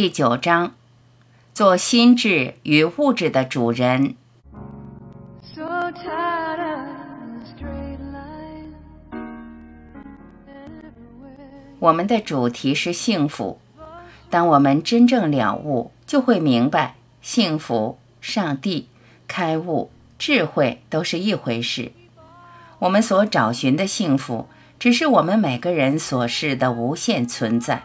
第九章，做心智与物质的主人。我们的主题是幸福。当我们真正了悟，就会明白，幸福、上帝、开悟、智慧都是一回事。我们所找寻的幸福，只是我们每个人所示的无限存在。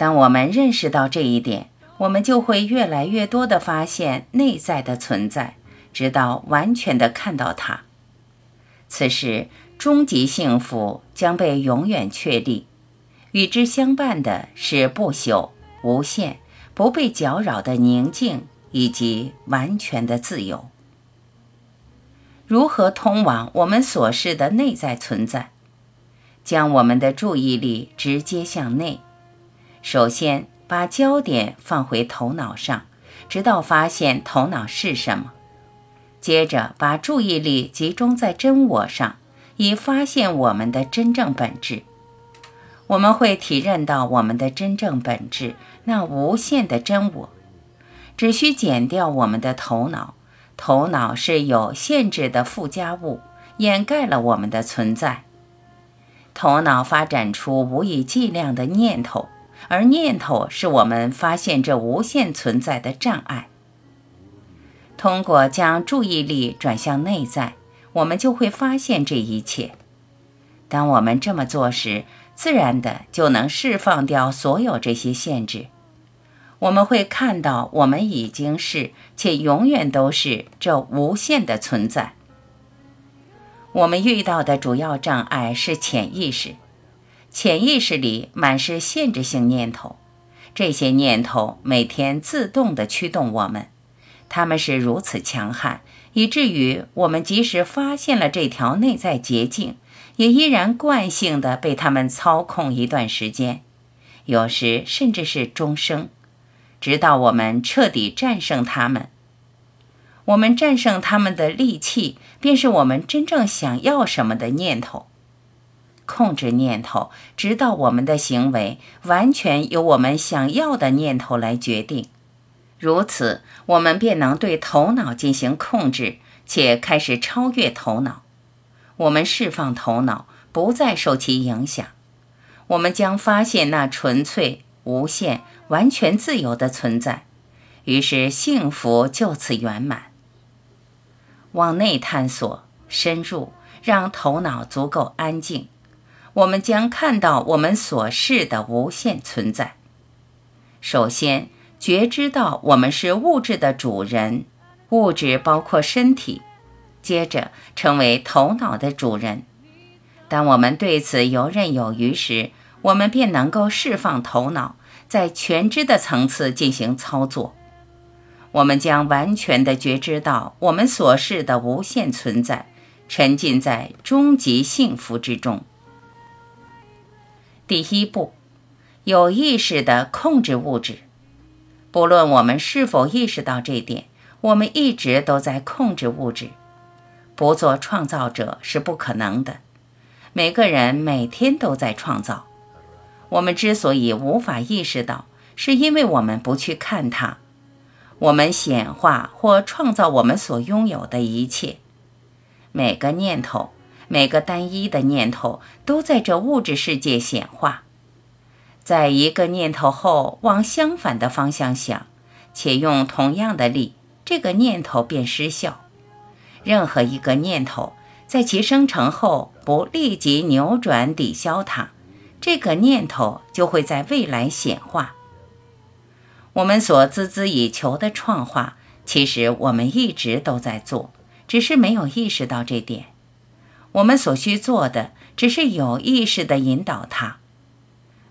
当我们认识到这一点，我们就会越来越多地发现内在的存在，直到完全地看到它。此时，终极幸福将被永远确立。与之相伴的是不朽、无限、不被搅扰的宁静，以及完全的自由。如何通往我们所示的内在存在？将我们的注意力直接向内。首先，把焦点放回头脑上，直到发现头脑是什么。接着，把注意力集中在真我上，以发现我们的真正本质。我们会体认到我们的真正本质，那无限的真我。只需减掉我们的头脑，头脑是有限制的附加物，掩盖了我们的存在。头脑发展出无以计量的念头，而念头是我们发现这无限存在的障碍。通过将注意力转向内在，我们就会发现这一切。当我们这么做时，自然的就能释放掉所有这些限制。我们会看到，我们已经是，且永远都是这无限的存在。我们遇到的主要障碍是潜意识，潜意识里满是限制性念头，这些念头每天自动地驱动我们，他们是如此强悍，以至于我们即使发现了这条内在捷径。也依然惯性地被他们操控一段时间，有时甚至是终生，直到我们彻底战胜他们。我们战胜他们的利器，便是我们真正想要什么的念头。控制念头，直到我们的行为完全由我们想要的念头来决定。如此，我们便能对头脑进行控制，且开始超越头脑。我们释放头脑，不再受其影响。我们将发现那纯粹、无限、完全自由的存在，于是幸福就此圆满。往内探索，深入，让头脑足够安静，我们将看到我们所示的无限存在。首先，觉知到我们是物质的主人，物质包括身体。接着成为头脑的主人。当我们对此游刃有余时，我们便能够释放头脑，在全知的层次进行操作。我们将完全的觉知到我们所示的无限存在，沉浸在终极幸福之中。第一步，有意识地控制物质。不论我们是否意识到这点，我们一直都在控制物质。不做创造者是不可能的。每个人每天都在创造。我们之所以无法意识到，是因为我们不去看它。我们显化或创造我们所拥有的一切。每个念头，每个单一的念头，都在这物质世界显化。在一个念头后往相反的方向想，且用同样的力，这个念头便失效。任何一个念头，在其生成后不立即扭转抵消它，这个念头就会在未来显化。我们所孜孜以求的创化，其实我们一直都在做，只是没有意识到这点。我们所需做的，只是有意识地引导它。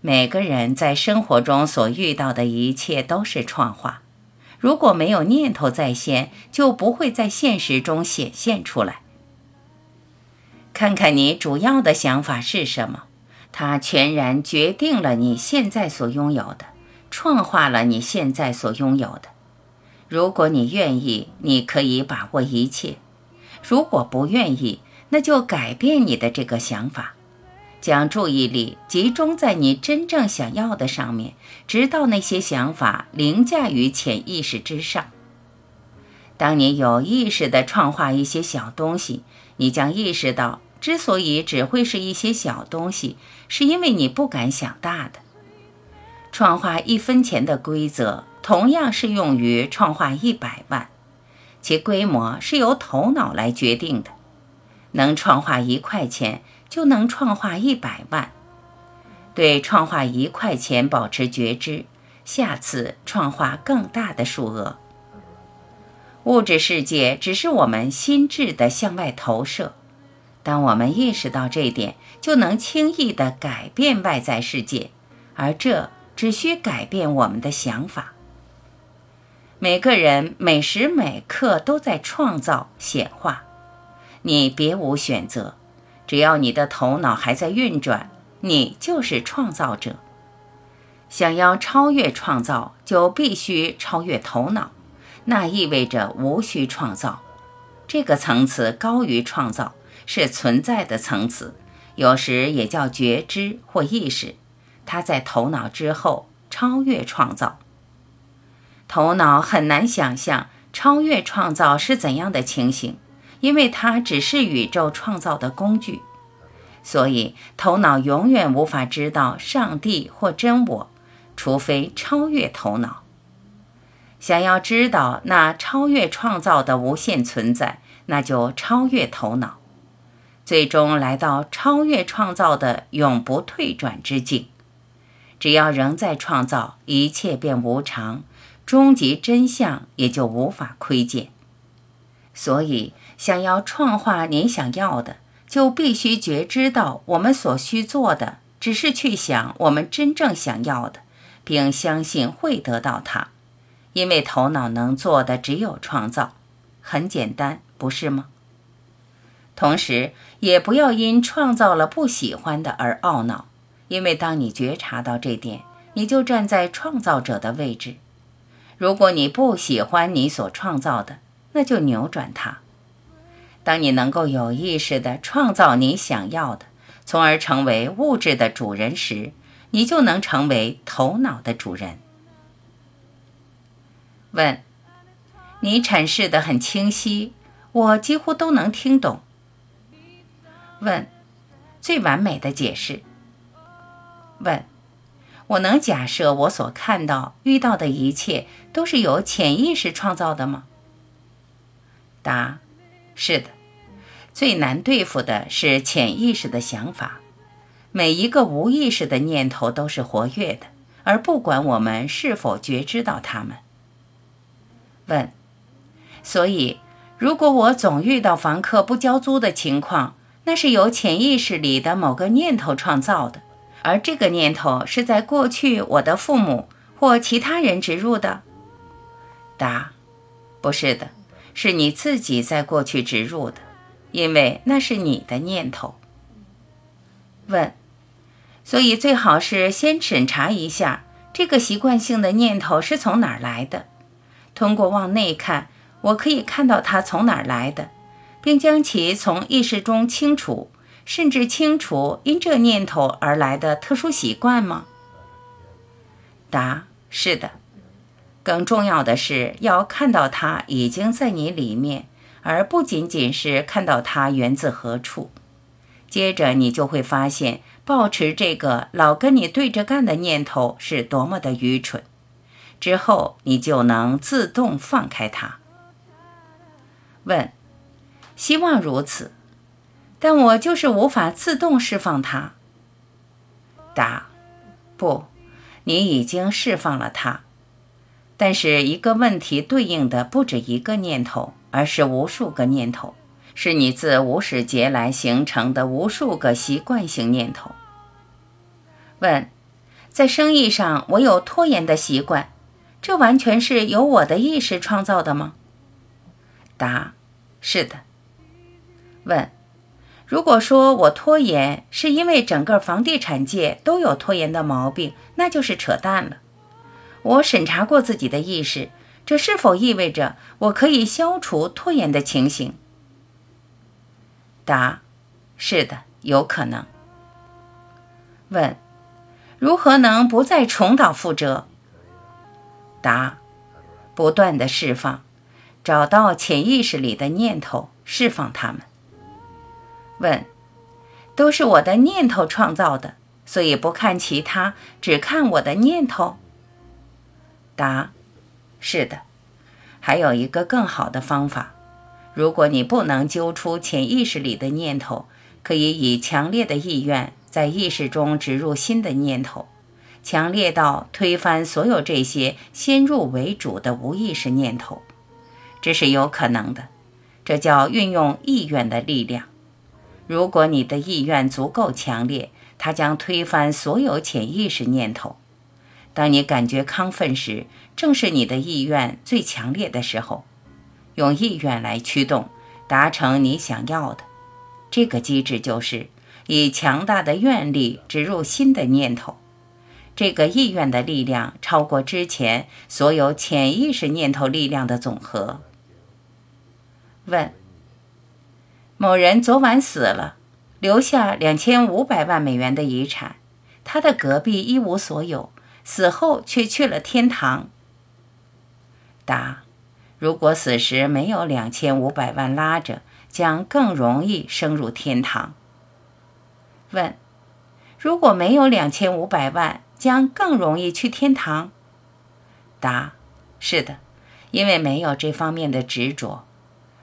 每个人在生活中所遇到的一切都是创化。如果没有念头在先，就不会在现实中显现出来。看看你主要的想法是什么，它全然决定了你现在所拥有的，创化了你现在所拥有的。如果你愿意，你可以把握一切；如果不愿意，那就改变你的这个想法。将注意力集中在你真正想要的上面，直到那些想法凌驾于潜意识之上。当你有意识地创化一些小东西，你将意识到，之所以只会是一些小东西，是因为你不敢想大的。创化一分钱的规则，同样适用于创化一百万，其规模是由头脑来决定的。能创化一块钱，就能创化一百万。对创化一块钱保持觉知，下次创化更大的数额。物质世界只是我们心智的向外投射，当我们意识到这点，就能轻易地改变外在世界，而这只需改变我们的想法。每个人每时每刻都在创造显化，你别无选择，只要你的头脑还在运转，你就是创造者。想要超越创造，就必须超越头脑。那意味着无需创造，这个层次高于创造，是存在的层次，有时也叫觉知或意识。它在头脑之后，超越创造。头脑很难想象超越创造是怎样的情形，因为它只是宇宙创造的工具，所以头脑永远无法知道上帝或真我，除非超越头脑。想要知道那超越创造的无限存在，那就超越头脑，最终来到超越创造的永不退转之境。只要仍在创造，一切便无常，终极真相也就无法窥见。所以，想要创化您想要的，就必须觉知到我们所需做的，只是去想我们真正想要的，并相信会得到它。因为头脑能做的只有创造，很简单，不是吗？同时，也不要因创造了不喜欢的而懊恼，因为当你觉察到这点，你就站在创造者的位置。如果你不喜欢你所创造的，那就扭转它。当你能够有意识地创造你想要的，从而成为物质的主人时，你就能成为头脑的主人。问，你阐释的很清晰，我几乎都能听懂。问，最完美的解释。问，我能假设我所看到、遇到的一切都是由潜意识创造的吗？答，是的。最难对付的是潜意识的想法，每一个无意识的念头都是活跃的，而不管我们是否觉知到它们。问，所以如果我总遇到房客不交租的情况，那是由潜意识里的某个念头创造的，而这个念头是在过去我的父母或其他人植入的。答：不是的，是你自己在过去植入的，因为那是你的念头。问，所以最好是先审查一下这个习惯性的念头是从哪儿来的。通过往内看，我可以看到它从哪儿来的，并将其从意识中清除，甚至清除因这念头而来的特殊习惯吗？答：是的。更重要的是要看到它已经在你里面，而不仅仅是看到它源自何处。接着你就会发现，保持这个老跟你对着干的念头是多么的愚蠢。之后，你就能自动放开它。问：希望如此，但我就是无法自动释放它。答：不，你已经释放了它。但是一个问题对应的不止一个念头，而是无数个念头，是你自无始劫来形成的无数个习惯性念头。问：在生意上，我有拖延的习惯。这完全是由我的意识创造的吗？答：是的。问：如果说我拖延是因为整个房地产界都有拖延的毛病，那就是扯淡了。我审查过自己的意识，这是否意味着我可以消除拖延的情形？答：是的，有可能。问：如何能不再重蹈覆辙？答：不断的释放，找到潜意识里的念头，释放它们。问：都是我的念头创造的，所以不看其他，只看我的念头。答：是的。还有一个更好的方法，如果你不能揪出潜意识里的念头，可以以强烈的意愿在意识中植入新的念头，强烈到推翻所有这些先入为主的无意识念头，这是有可能的。这叫运用意愿的力量。如果你的意愿足够强烈，它将推翻所有潜意识念头。当你感觉亢奋时，正是你的意愿最强烈的时候。用意愿来驱动，达成你想要的。这个机制就是以强大的愿力植入新的念头，这个意愿的力量超过之前所有潜意识念头力量的总和。问：某人昨晚死了，留下两千五百万美元的遗产，他的隔壁一无所有，死后却去了天堂。答：如果死时没有两千五百万拉着。将更容易升入天堂。问：如果没有两千五百万，将更容易去天堂？答：是的，因为没有这方面的执着。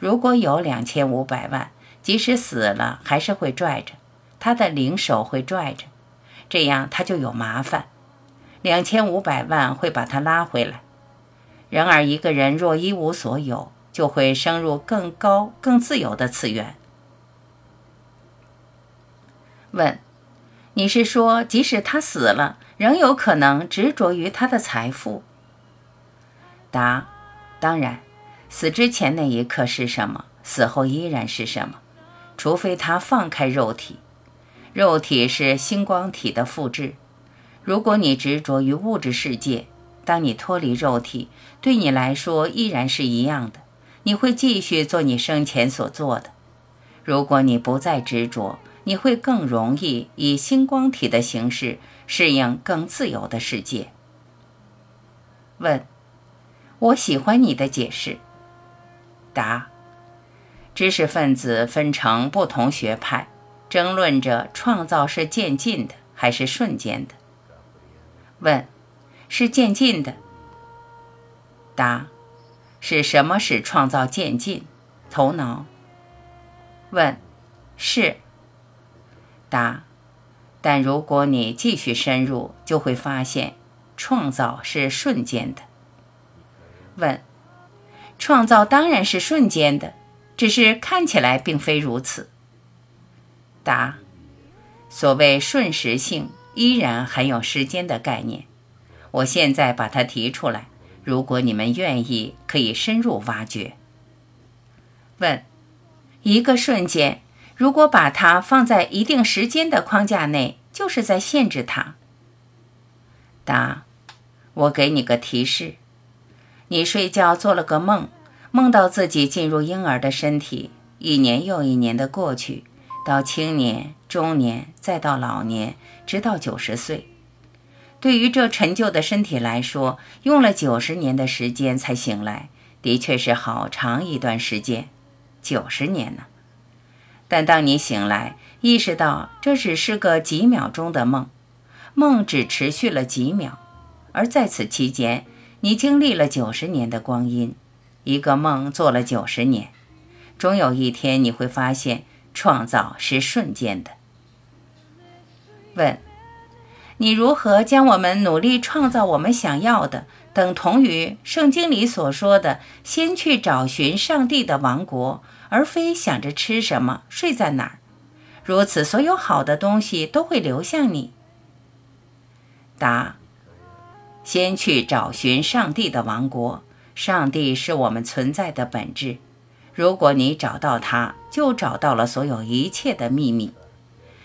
如果有两千五百万，即使死了还是会拽着，他的灵手会拽着，这样他就有麻烦。两千五百万会把他拉回来。然而，一个人若一无所有，就会升入更高、更自由的次元。问：你是说，即使他死了，仍有可能执着于他的财富？答：当然，死之前那一刻是什么，死后依然是什么，除非他放开肉体。肉体是星光体的复制。如果你执着于物质世界，当你脱离肉体，对你来说依然是一样的。你会继续做你生前所做的。如果你不再执着，你会更容易以星光体的形式适应更自由的世界。问：我喜欢你的解释。答：知识分子分成不同学派，争论着创造是渐进的还是瞬间的。问：是渐进的。答。是什么使创造渐进？头脑。问：是。答：但如果你继续深入，就会发现，创造是瞬间的。问：创造当然是瞬间的，只是看起来并非如此。答：所谓瞬时性，依然含有时间的概念。我现在把它提出来。如果你们愿意，可以深入挖掘。问：一个瞬间，如果把它放在一定时间的框架内，就是在限制它。答：我给你个提示，你睡觉做了个梦，梦到自己进入婴儿的身体，一年又一年的过去，到青年、中年，再到老年，直到九十岁。对于这陈旧的身体来说，用了九十年的时间才醒来，的确是好长一段时间，九十年呢。但当你醒来，意识到这只是个几秒钟的梦，梦只持续了几秒，而在此期间，你经历了九十年的光阴，一个梦做了九十年，终有一天你会发现，创造是瞬间的。问。你如何将我们努力创造我们想要的，等同于圣经里所说的“先去找寻上帝的王国”，而非想着吃什么、睡在哪儿？如此，所有好的东西都会流向你。答：先去找寻上帝的王国，上帝是我们存在的本质。如果你找到它，就找到了所有一切的秘密。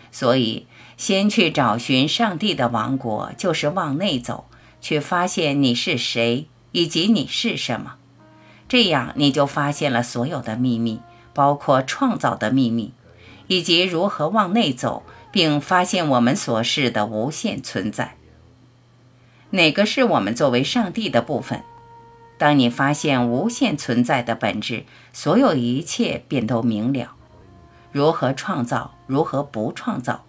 所以。先去找寻上帝的王国，就是往内走，去发现你是谁以及你是什么。这样你就发现了所有的秘密，包括创造的秘密，以及如何往内走，并发现我们所示的无限存在。哪个是我们作为上帝的部分？当你发现无限存在的本质，所有一切便都明了。如何创造？如何不创造？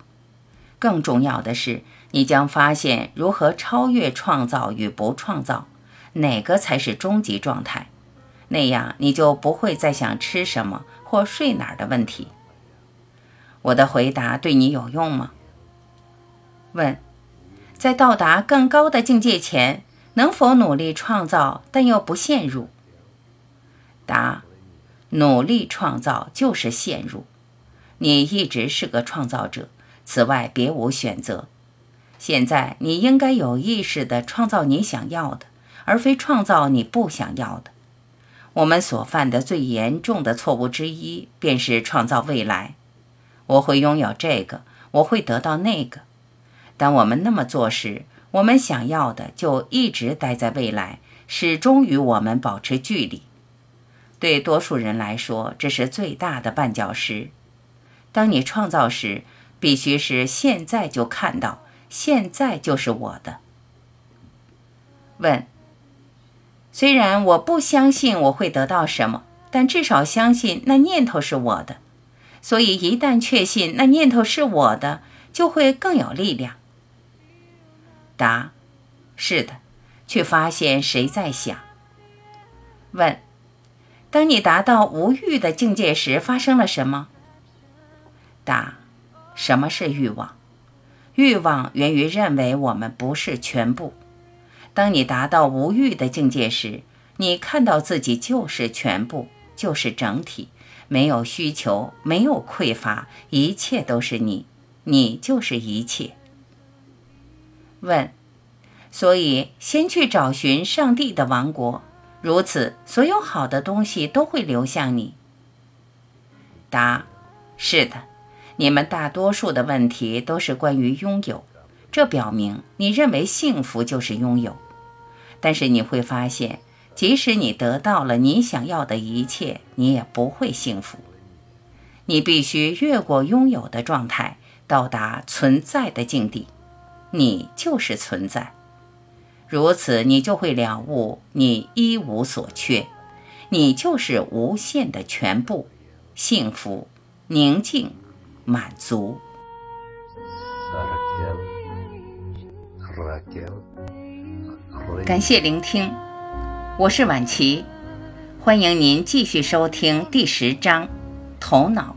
更重要的是，你将发现如何超越创造与不创造，哪个才是终极状态。那样，你就不会再想吃什么或睡哪儿的问题。我的回答对你有用吗？问：在到达更高的境界前，能否努力创造，但又不陷入？答：努力创造就是陷入。你一直是个创造者，此外别无选择。现在你应该有意识地创造你想要的，而非创造你不想要的。我们所犯的最严重的错误之一，便是创造未来。我会拥有这个，我会得到那个。当我们那么做时，我们想要的就一直待在未来，始终与我们保持距离。对多数人来说，这是最大的绊脚石。当你创造时，必须是现在就看到，现在就是我的。问：虽然我不相信我会得到什么，但至少相信那念头是我的。所以一旦确信那念头是我的，就会更有力量。答：是的。去发现谁在想。问：当你达到无欲的境界时，发生了什么？答：什么是欲望？欲望源于认为我们不是全部。当你达到无欲的境界时，你看到自己就是全部，就是整体，没有需求，没有匮乏，一切都是你，你就是一切。问：所以先去找寻上帝的王国，如此，所有好的东西都会流向你。答：是的。你们大多数的问题都是关于拥有，这表明你认为幸福就是拥有。但是你会发现，即使你得到了你想要的一切，你也不会幸福。你必须越过拥有的状态，到达存在的境地。你就是存在，如此你就会了悟你一无所缺，你就是无限的全部，幸福、宁静。满足。感谢聆听，我是婉琪，欢迎您继续收听第十章《头脑》。